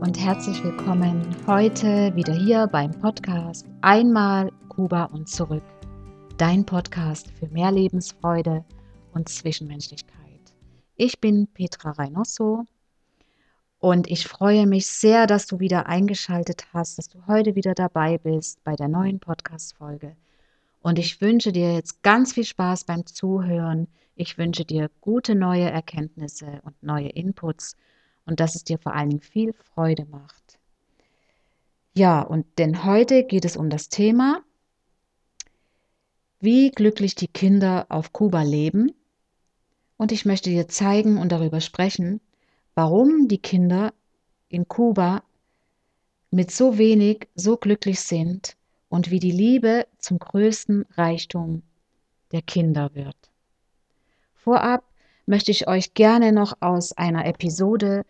und herzlich willkommen heute wieder hier beim Podcast Einmal Kuba und zurück. Dein Podcast für mehr Lebensfreude und Zwischenmenschlichkeit. Ich bin Petra Reynoso und ich freue mich sehr, dass du wieder eingeschaltet hast, dass du heute wieder dabei bist bei der neuen Podcast-Folge. Und ich wünsche dir jetzt ganz viel Spaß beim Zuhören. Ich wünsche dir gute neue Erkenntnisse und neue Inputs und dass es dir vor allen Dingen viel Freude macht. Ja, und denn heute geht es um das Thema, wie glücklich die Kinder auf Kuba leben. Und ich möchte dir zeigen und darüber sprechen, warum die Kinder in Kuba mit so wenig so glücklich sind und wie die Liebe zum größten Reichtum der Kinder wird. Vorab möchte ich euch gerne noch aus einer Episode,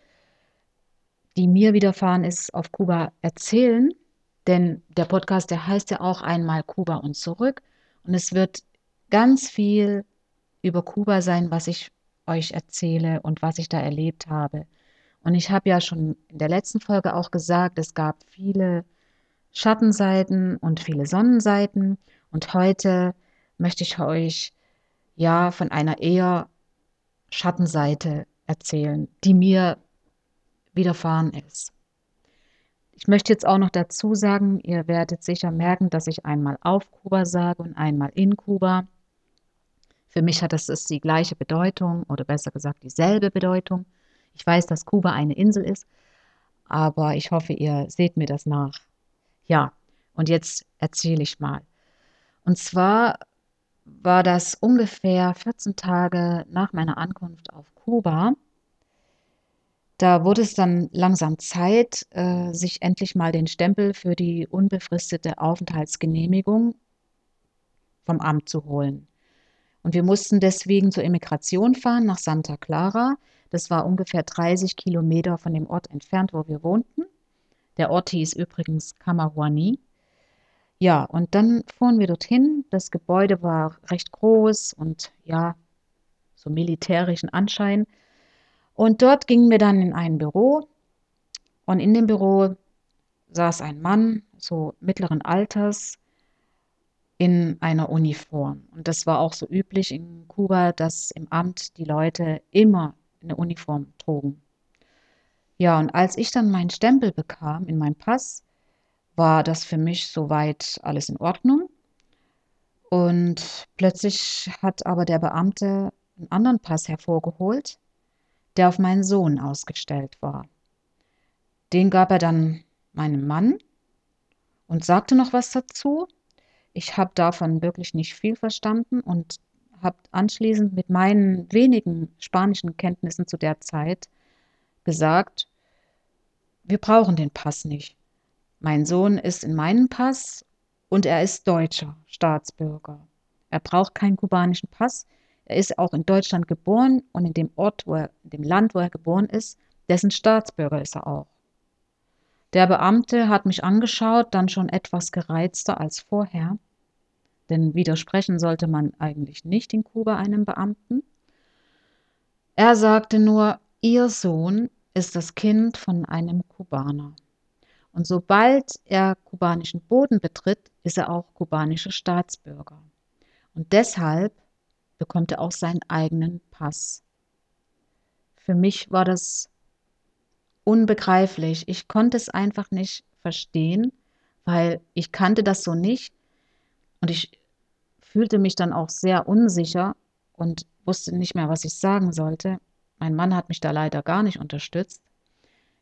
die mir widerfahren ist, auf Kuba erzählen. Denn der Podcast, der heißt ja auch einmal Kuba und zurück. Und es wird ganz viel über Kuba sein, was ich euch erzähle und was ich da erlebt habe. Und ich habe ja schon in der letzten Folge auch gesagt, es gab viele Schattenseiten und viele Sonnenseiten. Und heute möchte ich euch ja von einer eher Schattenseite erzählen, die mir widerfahren ist. Ich möchte jetzt auch noch dazu sagen, ihr werdet sicher merken, dass ich einmal auf Kuba sage und einmal in Kuba. Für mich hat das die gleiche Bedeutung oder besser gesagt dieselbe Bedeutung. Ich weiß, dass Kuba eine Insel ist, aber ich hoffe, ihr seht mir das nach. Ja, und jetzt erzähle ich mal. Und zwar war das ungefähr 14 Tage nach meiner Ankunft auf Kuba. Da wurde es dann langsam Zeit, äh, sich endlich mal den Stempel für die unbefristete Aufenthaltsgenehmigung vom Amt zu holen. Und wir mussten deswegen zur Immigration fahren nach Santa Clara. Das war ungefähr 30 Kilometer von dem Ort entfernt, wo wir wohnten. Der Ort hieß übrigens Kamahuani. Ja, und dann fuhren wir dorthin. Das Gebäude war recht groß und ja, so militärischen Anschein. Und dort gingen wir dann in ein Büro. Und in dem Büro saß ein Mann, so mittleren Alters, in einer Uniform. Und das war auch so üblich in Kuba, dass im Amt die Leute immer eine Uniform trugen. Ja, und als ich dann meinen Stempel bekam in meinem Pass, war das für mich soweit alles in Ordnung. Und plötzlich hat aber der Beamte einen anderen Pass hervorgeholt, der auf meinen Sohn ausgestellt war. Den gab er dann meinem Mann und sagte noch was dazu. Ich habe davon wirklich nicht viel verstanden und habe anschließend mit meinen wenigen spanischen Kenntnissen zu der Zeit gesagt, wir brauchen den Pass nicht. Mein Sohn ist in meinem Pass und er ist deutscher Staatsbürger. Er braucht keinen kubanischen Pass. Er ist auch in Deutschland geboren und in dem Ort, wo er, in dem Land, wo er geboren ist, dessen Staatsbürger ist er auch. Der Beamte hat mich angeschaut, dann schon etwas gereizter als vorher, denn widersprechen sollte man eigentlich nicht in Kuba einem Beamten. Er sagte nur, Ihr Sohn ist das Kind von einem Kubaner. Und sobald er kubanischen Boden betritt, ist er auch kubanischer Staatsbürger. Und deshalb bekommt er auch seinen eigenen Pass. Für mich war das unbegreiflich. Ich konnte es einfach nicht verstehen, weil ich kannte das so nicht und ich fühlte mich dann auch sehr unsicher und wusste nicht mehr, was ich sagen sollte. Mein Mann hat mich da leider gar nicht unterstützt.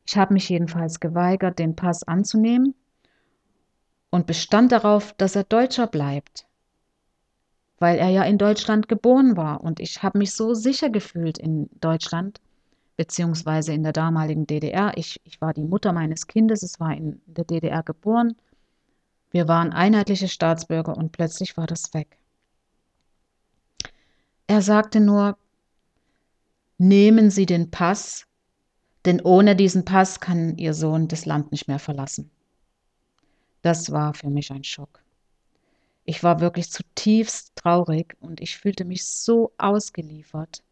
Ich habe mich jedenfalls geweigert, den Pass anzunehmen und bestand darauf, dass er Deutscher bleibt, weil er ja in Deutschland geboren war und ich habe mich so sicher gefühlt in Deutschland, beziehungsweise in der damaligen DDR. Ich, ich war die Mutter meines Kindes, es war in der DDR geboren. Wir waren einheitliche Staatsbürger und plötzlich war das weg. Er sagte nur, nehmen Sie den Pass denn ohne diesen Pass kann ihr Sohn das Land nicht mehr verlassen. Das war für mich ein Schock. Ich war wirklich zutiefst traurig und ich fühlte mich so ausgeliefert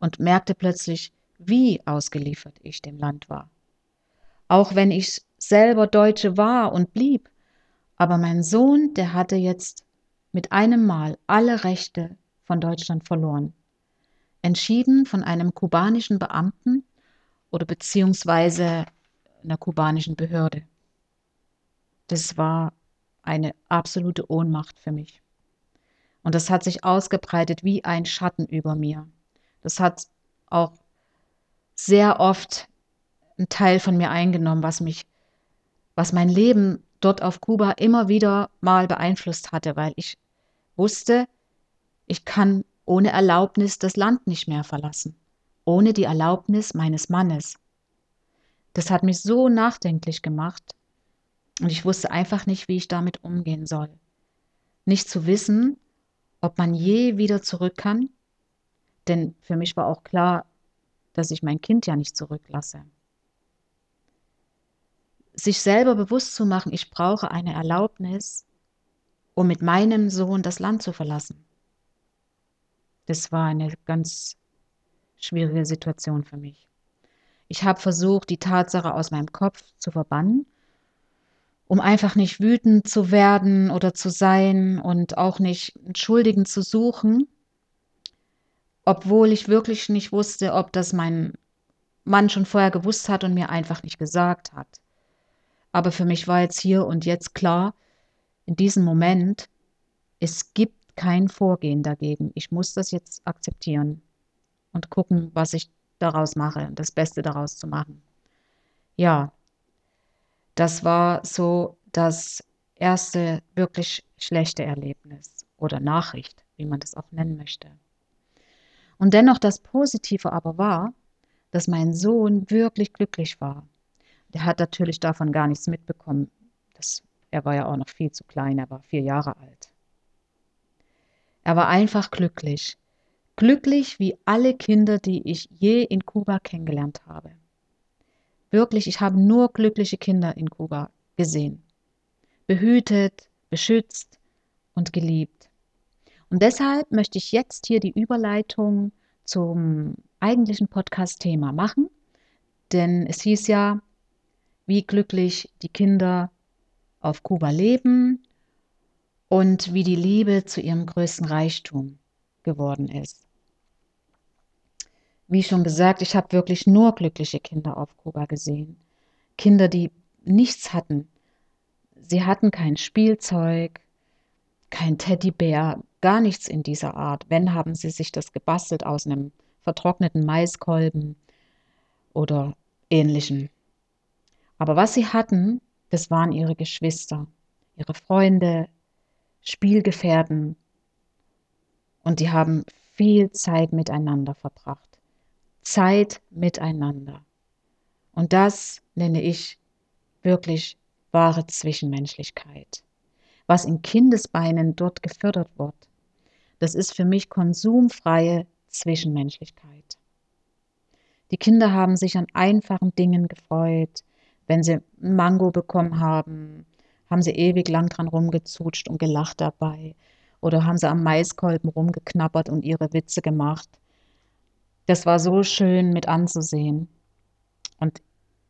und merkte plötzlich, wie ausgeliefert ich dem Land war. auch wenn ich selber Deutsche war und blieb. Aber mein Sohn, der hatte jetzt mit einem Mal alle Rechte von Deutschland verloren. Entschieden von einem kubanischen Beamten oder beziehungsweise einer kubanischen Behörde. Das war eine absolute Ohnmacht für mich. Und das hat sich ausgebreitet wie ein Schatten über mir. Das hat auch sehr oft einen Teil von mir eingenommen, was mich, was mein Leben dort auf Kuba immer wieder mal beeinflusst hatte, weil ich wusste, ich kann ohne Erlaubnis das Land nicht mehr verlassen, ohne die Erlaubnis meines Mannes. Das hat mich so nachdenklich gemacht und ich wusste einfach nicht, wie ich damit umgehen soll. Nicht zu wissen, ob man je wieder zurück kann, denn für mich war auch klar, dass ich mein Kind ja nicht zurücklasse. Sich selber bewusst zu machen, ich brauche eine Erlaubnis, um mit meinem Sohn das Land zu verlassen. Das war eine ganz schwierige Situation für mich. Ich habe versucht, die Tatsache aus meinem Kopf zu verbannen, um einfach nicht wütend zu werden oder zu sein und auch nicht Schuldigen zu suchen, obwohl ich wirklich nicht wusste, ob das mein Mann schon vorher gewusst hat und mir einfach nicht gesagt hat. Aber für mich war jetzt hier und jetzt klar, in diesem Moment, es gibt kein Vorgehen dagegen. Ich muss das jetzt akzeptieren und gucken, was ich daraus mache, das Beste daraus zu machen. Ja, das war so das erste wirklich schlechte Erlebnis oder Nachricht, wie man das auch nennen möchte. Und dennoch das Positive aber war, dass mein Sohn wirklich glücklich war. Der hat natürlich davon gar nichts mitbekommen. Das, er war ja auch noch viel zu klein, er war vier Jahre alt. Er war einfach glücklich. Glücklich wie alle Kinder, die ich je in Kuba kennengelernt habe. Wirklich, ich habe nur glückliche Kinder in Kuba gesehen. Behütet, beschützt und geliebt. Und deshalb möchte ich jetzt hier die Überleitung zum eigentlichen Podcast-Thema machen, denn es hieß ja, wie glücklich die Kinder auf Kuba leben und wie die Liebe zu ihrem größten Reichtum geworden ist. Wie schon gesagt, ich habe wirklich nur glückliche Kinder auf Kuba gesehen. Kinder, die nichts hatten. Sie hatten kein Spielzeug, kein Teddybär, gar nichts in dieser Art. Wenn, haben sie sich das gebastelt aus einem vertrockneten Maiskolben oder ähnlichem. Aber was sie hatten, das waren ihre Geschwister, ihre Freunde, Spielgefährten. Und die haben viel Zeit miteinander verbracht. Zeit miteinander. Und das nenne ich wirklich wahre Zwischenmenschlichkeit. Was in Kindesbeinen dort gefördert wird, das ist für mich konsumfreie Zwischenmenschlichkeit. Die Kinder haben sich an einfachen Dingen gefreut. Wenn sie Mango bekommen haben, haben sie ewig lang dran rumgezutscht und gelacht dabei. Oder haben sie am Maiskolben rumgeknabbert und ihre Witze gemacht. Das war so schön mit anzusehen. Und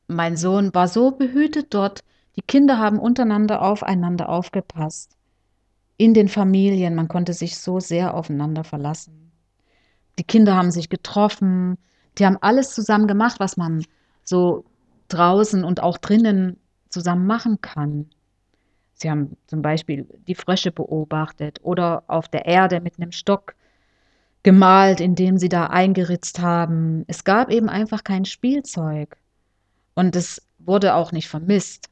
mein Sohn war so behütet dort. Die Kinder haben untereinander aufeinander aufgepasst. In den Familien, man konnte sich so sehr aufeinander verlassen. Die Kinder haben sich getroffen, die haben alles zusammen gemacht, was man so draußen und auch drinnen zusammen machen kann. Sie haben zum Beispiel die Frösche beobachtet oder auf der Erde mit einem Stock gemalt, indem sie da eingeritzt haben. Es gab eben einfach kein Spielzeug und es wurde auch nicht vermisst.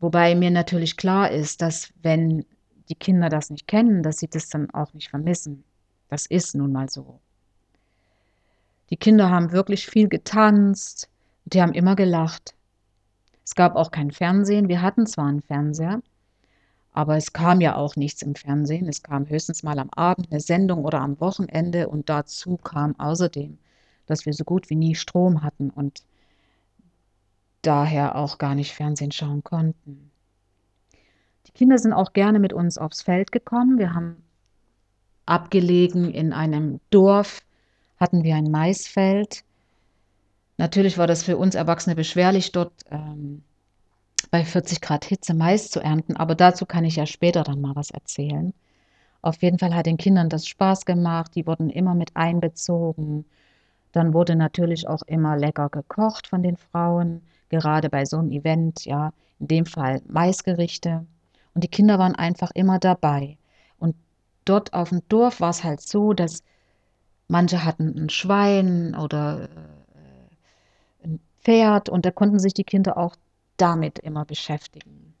Wobei mir natürlich klar ist, dass wenn die Kinder das nicht kennen, dass sie das dann auch nicht vermissen. Das ist nun mal so. Die Kinder haben wirklich viel getanzt, die haben immer gelacht. Es gab auch kein Fernsehen. Wir hatten zwar einen Fernseher, aber es kam ja auch nichts im Fernsehen. Es kam höchstens mal am Abend eine Sendung oder am Wochenende und dazu kam außerdem, dass wir so gut wie nie Strom hatten und daher auch gar nicht Fernsehen schauen konnten. Die Kinder sind auch gerne mit uns aufs Feld gekommen. Wir haben abgelegen in einem Dorf, hatten wir ein Maisfeld Natürlich war das für uns Erwachsene beschwerlich, dort ähm, bei 40 Grad Hitze Mais zu ernten, aber dazu kann ich ja später dann mal was erzählen. Auf jeden Fall hat den Kindern das Spaß gemacht, die wurden immer mit einbezogen. Dann wurde natürlich auch immer lecker gekocht von den Frauen, gerade bei so einem Event, ja, in dem Fall Maisgerichte. Und die Kinder waren einfach immer dabei. Und dort auf dem Dorf war es halt so, dass manche hatten ein Schwein oder äh, ein Pferd und da konnten sich die Kinder auch damit immer beschäftigen.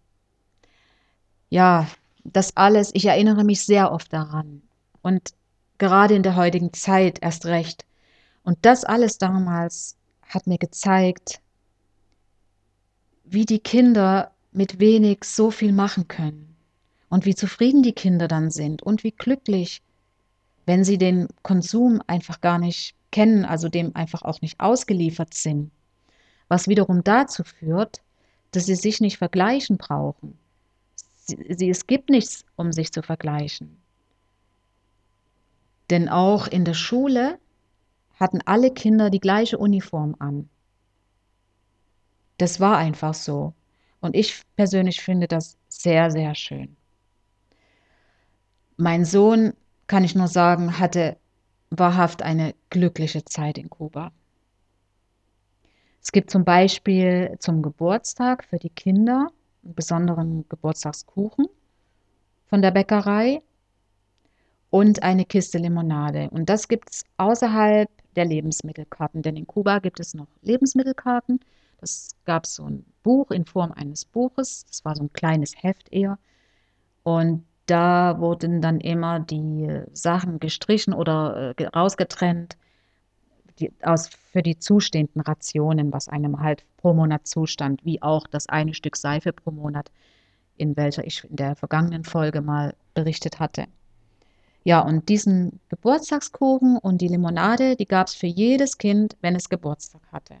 Ja, das alles, ich erinnere mich sehr oft daran. Und gerade in der heutigen Zeit erst recht. Und das alles damals hat mir gezeigt, wie die Kinder mit wenig so viel machen können und wie zufrieden die Kinder dann sind und wie glücklich, wenn sie den Konsum einfach gar nicht kennen, also dem einfach auch nicht ausgeliefert sind. Was wiederum dazu führt, dass sie sich nicht vergleichen brauchen. Sie, sie, es gibt nichts, um sich zu vergleichen. Denn auch in der Schule hatten alle Kinder die gleiche Uniform an. Das war einfach so. Und ich persönlich finde das sehr, sehr schön. Mein Sohn, kann ich nur sagen, hatte wahrhaft eine glückliche Zeit in Kuba. Es gibt zum Beispiel zum Geburtstag für die Kinder einen besonderen Geburtstagskuchen von der Bäckerei und eine Kiste Limonade. Und das gibt es außerhalb der Lebensmittelkarten, denn in Kuba gibt es noch Lebensmittelkarten. Das gab so ein Buch in Form eines Buches. Das war so ein kleines Heft eher. Und da wurden dann immer die Sachen gestrichen oder äh, rausgetrennt die, aus, für die zustehenden Rationen, was einem halt pro Monat zustand, wie auch das eine Stück Seife pro Monat, in welcher ich in der vergangenen Folge mal berichtet hatte. Ja, und diesen Geburtstagskuchen und die Limonade, die gab es für jedes Kind, wenn es Geburtstag hatte.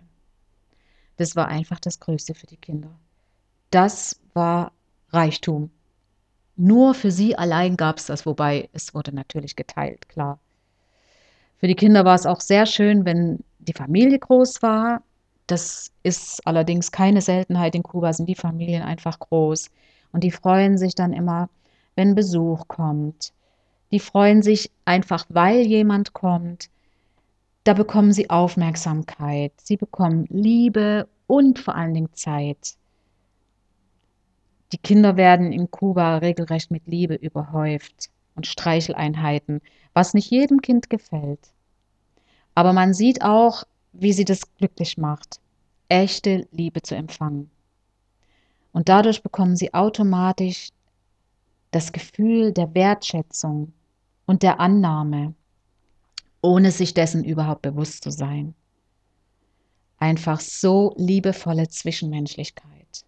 Das war einfach das Größte für die Kinder. Das war Reichtum. Nur für sie allein gab es das, wobei es wurde natürlich geteilt, klar. Für die Kinder war es auch sehr schön, wenn die Familie groß war. Das ist allerdings keine Seltenheit. In Kuba sind die Familien einfach groß. Und die freuen sich dann immer, wenn Besuch kommt. Die freuen sich einfach, weil jemand kommt. Da bekommen sie Aufmerksamkeit. Sie bekommen Liebe und vor allen Dingen Zeit. Die Kinder werden in Kuba regelrecht mit Liebe überhäuft und Streicheleinheiten, was nicht jedem Kind gefällt. Aber man sieht auch, wie sie das glücklich macht, echte Liebe zu empfangen. Und dadurch bekommen sie automatisch das Gefühl der Wertschätzung und der Annahme, ohne sich dessen überhaupt bewusst zu sein. Einfach so liebevolle Zwischenmenschlichkeit.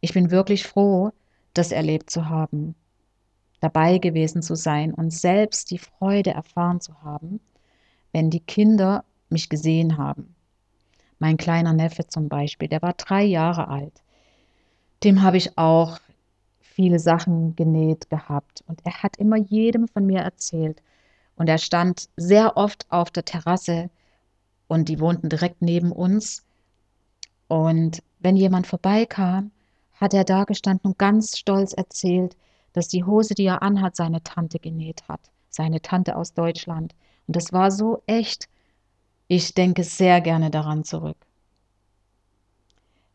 Ich bin wirklich froh, das erlebt zu haben, dabei gewesen zu sein und selbst die Freude erfahren zu haben, wenn die Kinder mich gesehen haben. Mein kleiner Neffe zum Beispiel, der war drei Jahre alt. Dem habe ich auch viele Sachen genäht gehabt und er hat immer jedem von mir erzählt. Und er stand sehr oft auf der Terrasse und die wohnten direkt neben uns. Und wenn jemand vorbeikam, hat er da gestanden und ganz stolz erzählt, dass die Hose, die er anhat, seine Tante genäht hat. Seine Tante aus Deutschland. Und das war so echt. Ich denke sehr gerne daran zurück.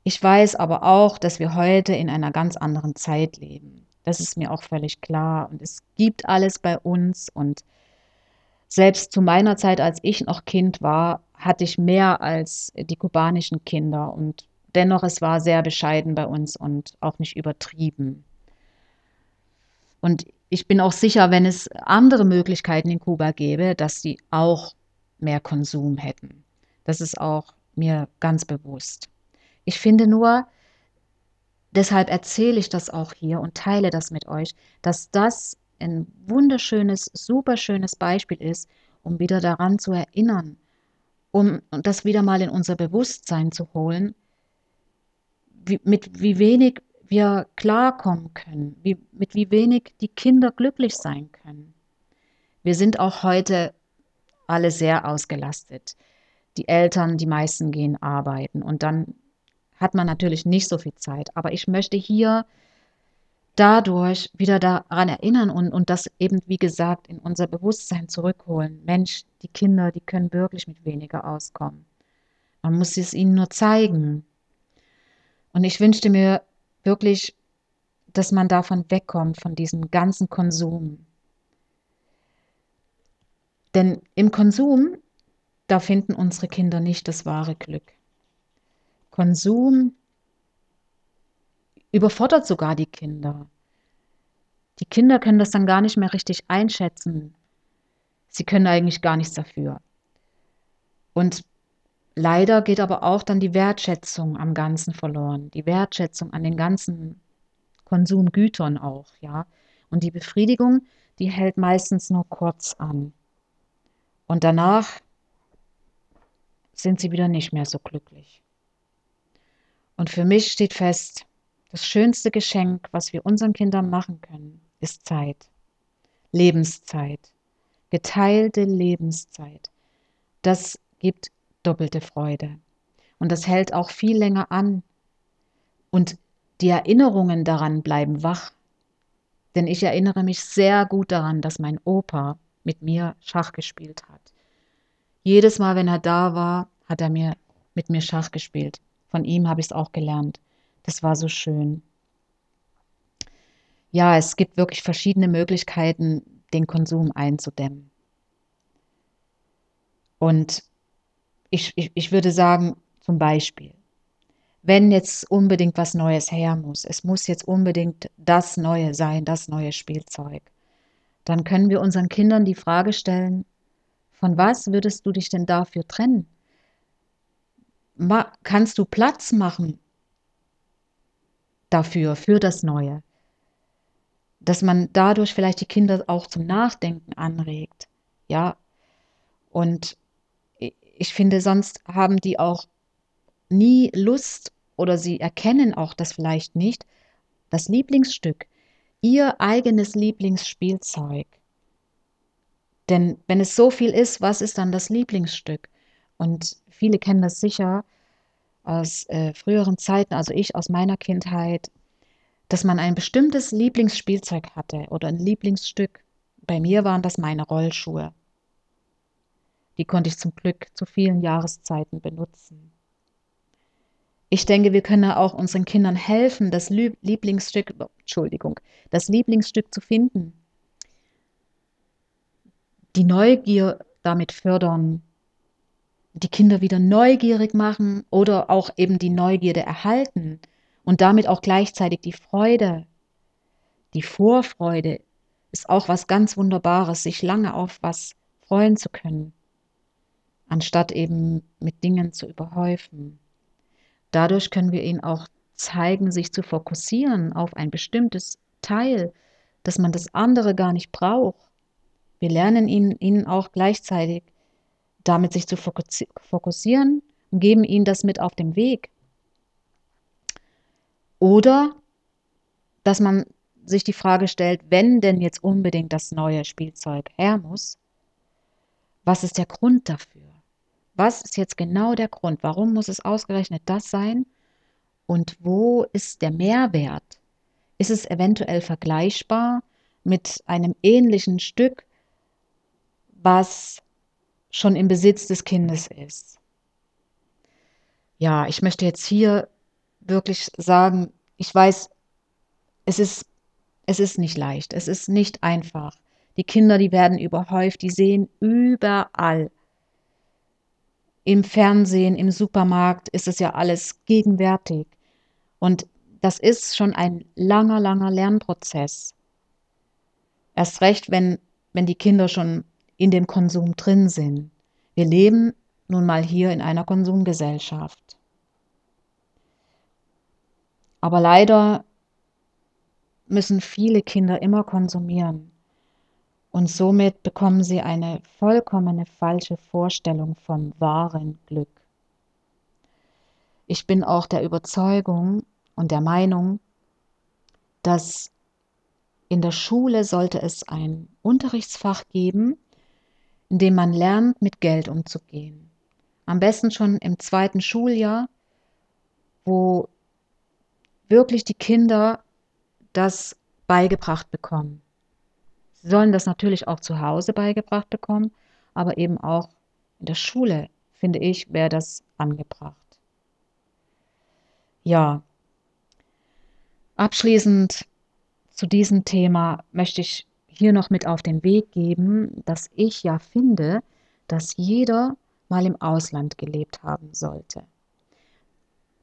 Ich weiß aber auch, dass wir heute in einer ganz anderen Zeit leben. Das ist mir auch völlig klar. Und es gibt alles bei uns. Und selbst zu meiner Zeit, als ich noch Kind war, hatte ich mehr als die kubanischen Kinder. Und dennoch, es war sehr bescheiden bei uns und auch nicht übertrieben. Und ich bin auch sicher, wenn es andere Möglichkeiten in Kuba gäbe, dass sie auch mehr Konsum hätten. Das ist auch mir ganz bewusst. Ich finde nur, deshalb erzähle ich das auch hier und teile das mit euch, dass das ein wunderschönes, superschönes Beispiel ist, um wieder daran zu erinnern, um das wieder mal in unser Bewusstsein zu holen, wie, mit wie wenig wir klarkommen können, wie, mit wie wenig die Kinder glücklich sein können. Wir sind auch heute alle sehr ausgelastet. die Eltern, die meisten gehen arbeiten und dann hat man natürlich nicht so viel Zeit. Aber ich möchte hier dadurch wieder daran erinnern und, und das eben, wie gesagt, in unser Bewusstsein zurückholen. Mensch, die Kinder, die können wirklich mit weniger auskommen. Man muss es ihnen nur zeigen. Und ich wünschte mir wirklich, dass man davon wegkommt, von diesem ganzen Konsum. Denn im Konsum, da finden unsere Kinder nicht das wahre Glück. Konsum überfordert sogar die Kinder. Die Kinder können das dann gar nicht mehr richtig einschätzen. Sie können eigentlich gar nichts dafür. Und leider geht aber auch dann die Wertschätzung am Ganzen verloren. Die Wertschätzung an den ganzen Konsumgütern auch, ja. Und die Befriedigung, die hält meistens nur kurz an. Und danach sind sie wieder nicht mehr so glücklich. Und für mich steht fest, das schönste Geschenk, was wir unseren Kindern machen können, ist Zeit. Lebenszeit. Geteilte Lebenszeit. Das gibt doppelte Freude. Und das hält auch viel länger an. Und die Erinnerungen daran bleiben wach. Denn ich erinnere mich sehr gut daran, dass mein Opa mit mir Schach gespielt hat. Jedes Mal, wenn er da war, hat er mir mit mir Schach gespielt. Von ihm habe ich es auch gelernt. Das war so schön. Ja, es gibt wirklich verschiedene Möglichkeiten, den Konsum einzudämmen. Und ich, ich, ich würde sagen, zum Beispiel, wenn jetzt unbedingt was Neues her muss, es muss jetzt unbedingt das Neue sein, das neue Spielzeug, dann können wir unseren Kindern die Frage stellen, von was würdest du dich denn dafür trennen? kannst du Platz machen dafür, für das Neue. Dass man dadurch vielleicht die Kinder auch zum Nachdenken anregt. Ja. Und ich finde, sonst haben die auch nie Lust oder sie erkennen auch das vielleicht nicht, das Lieblingsstück, ihr eigenes Lieblingsspielzeug. Denn wenn es so viel ist, was ist dann das Lieblingsstück? Und viele kennen das sicher aus äh, früheren Zeiten, also ich aus meiner Kindheit, dass man ein bestimmtes Lieblingsspielzeug hatte oder ein Lieblingsstück. Bei mir waren das meine Rollschuhe. Die konnte ich zum Glück zu vielen Jahreszeiten benutzen. Ich denke, wir können auch unseren Kindern helfen, das Lieblingsstück, Entschuldigung, das Lieblingsstück zu finden. Die Neugier damit fördern, die Kinder wieder neugierig machen oder auch eben die Neugierde erhalten und damit auch gleichzeitig die Freude, die Vorfreude ist auch was ganz Wunderbares, sich lange auf was freuen zu können, anstatt eben mit Dingen zu überhäufen. Dadurch können wir ihnen auch zeigen, sich zu fokussieren auf ein bestimmtes Teil, dass man das andere gar nicht braucht. Wir lernen ihnen, ihnen auch gleichzeitig damit sich zu fokussieren und geben ihnen das mit auf den Weg. Oder dass man sich die Frage stellt, wenn denn jetzt unbedingt das neue Spielzeug her muss, was ist der Grund dafür? Was ist jetzt genau der Grund? Warum muss es ausgerechnet das sein? Und wo ist der Mehrwert? Ist es eventuell vergleichbar mit einem ähnlichen Stück, was schon im Besitz des Kindes ist. Ja, ich möchte jetzt hier wirklich sagen, ich weiß, es ist, es ist nicht leicht, es ist nicht einfach. Die Kinder, die werden überhäuft, die sehen überall. Im Fernsehen, im Supermarkt ist es ja alles gegenwärtig. Und das ist schon ein langer, langer Lernprozess. Erst recht, wenn, wenn die Kinder schon in dem Konsum drin sind. Wir leben nun mal hier in einer Konsumgesellschaft. Aber leider müssen viele Kinder immer konsumieren und somit bekommen sie eine vollkommene falsche Vorstellung vom wahren Glück. Ich bin auch der Überzeugung und der Meinung, dass in der Schule sollte es ein Unterrichtsfach geben, indem man lernt, mit Geld umzugehen. Am besten schon im zweiten Schuljahr, wo wirklich die Kinder das beigebracht bekommen. Sie sollen das natürlich auch zu Hause beigebracht bekommen, aber eben auch in der Schule, finde ich, wäre das angebracht. Ja, abschließend zu diesem Thema möchte ich hier noch mit auf den Weg geben, dass ich ja finde, dass jeder mal im Ausland gelebt haben sollte.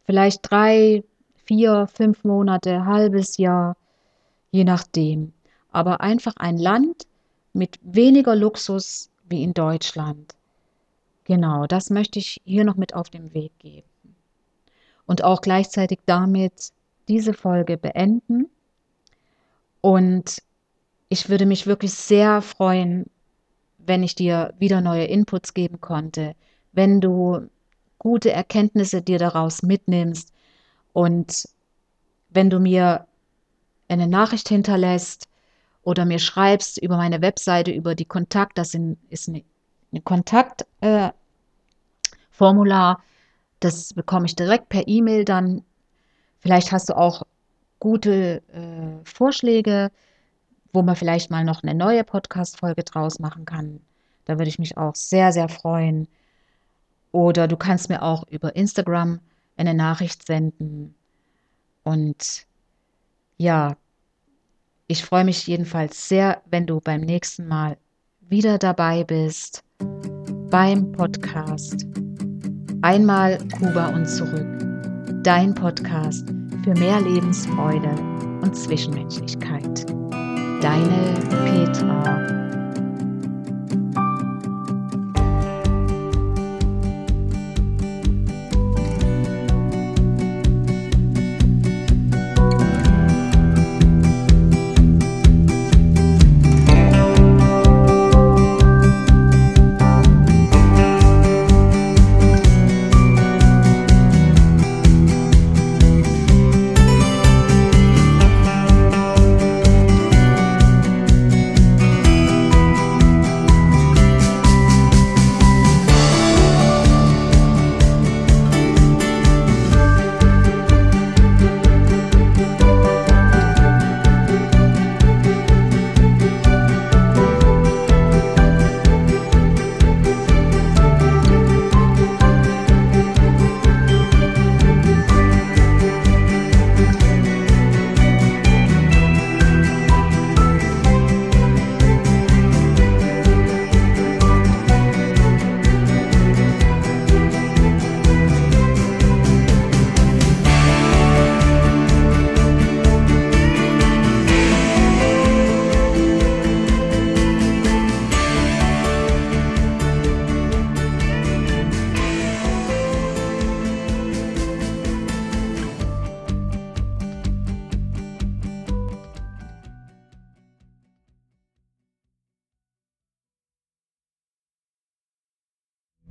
Vielleicht drei, vier, fünf Monate, halbes Jahr, je nachdem. Aber einfach ein Land mit weniger Luxus wie in Deutschland. Genau, das möchte ich hier noch mit auf den Weg geben. Und auch gleichzeitig damit diese Folge beenden. Und ich würde mich wirklich sehr freuen, wenn ich dir wieder neue Inputs geben konnte, wenn du gute Erkenntnisse dir daraus mitnimmst und wenn du mir eine Nachricht hinterlässt oder mir schreibst über meine Webseite, über die Kontakt, das ist ein Kontaktformular, äh, das bekomme ich direkt per E-Mail dann. Vielleicht hast du auch gute äh, Vorschläge, wo man vielleicht mal noch eine neue Podcast-Folge draus machen kann. Da würde ich mich auch sehr, sehr freuen. Oder du kannst mir auch über Instagram eine Nachricht senden. Und ja, ich freue mich jedenfalls sehr, wenn du beim nächsten Mal wieder dabei bist beim Podcast Einmal Kuba und zurück. Dein Podcast für mehr Lebensfreude und Zwischenmenschlichkeit. Deine Petra.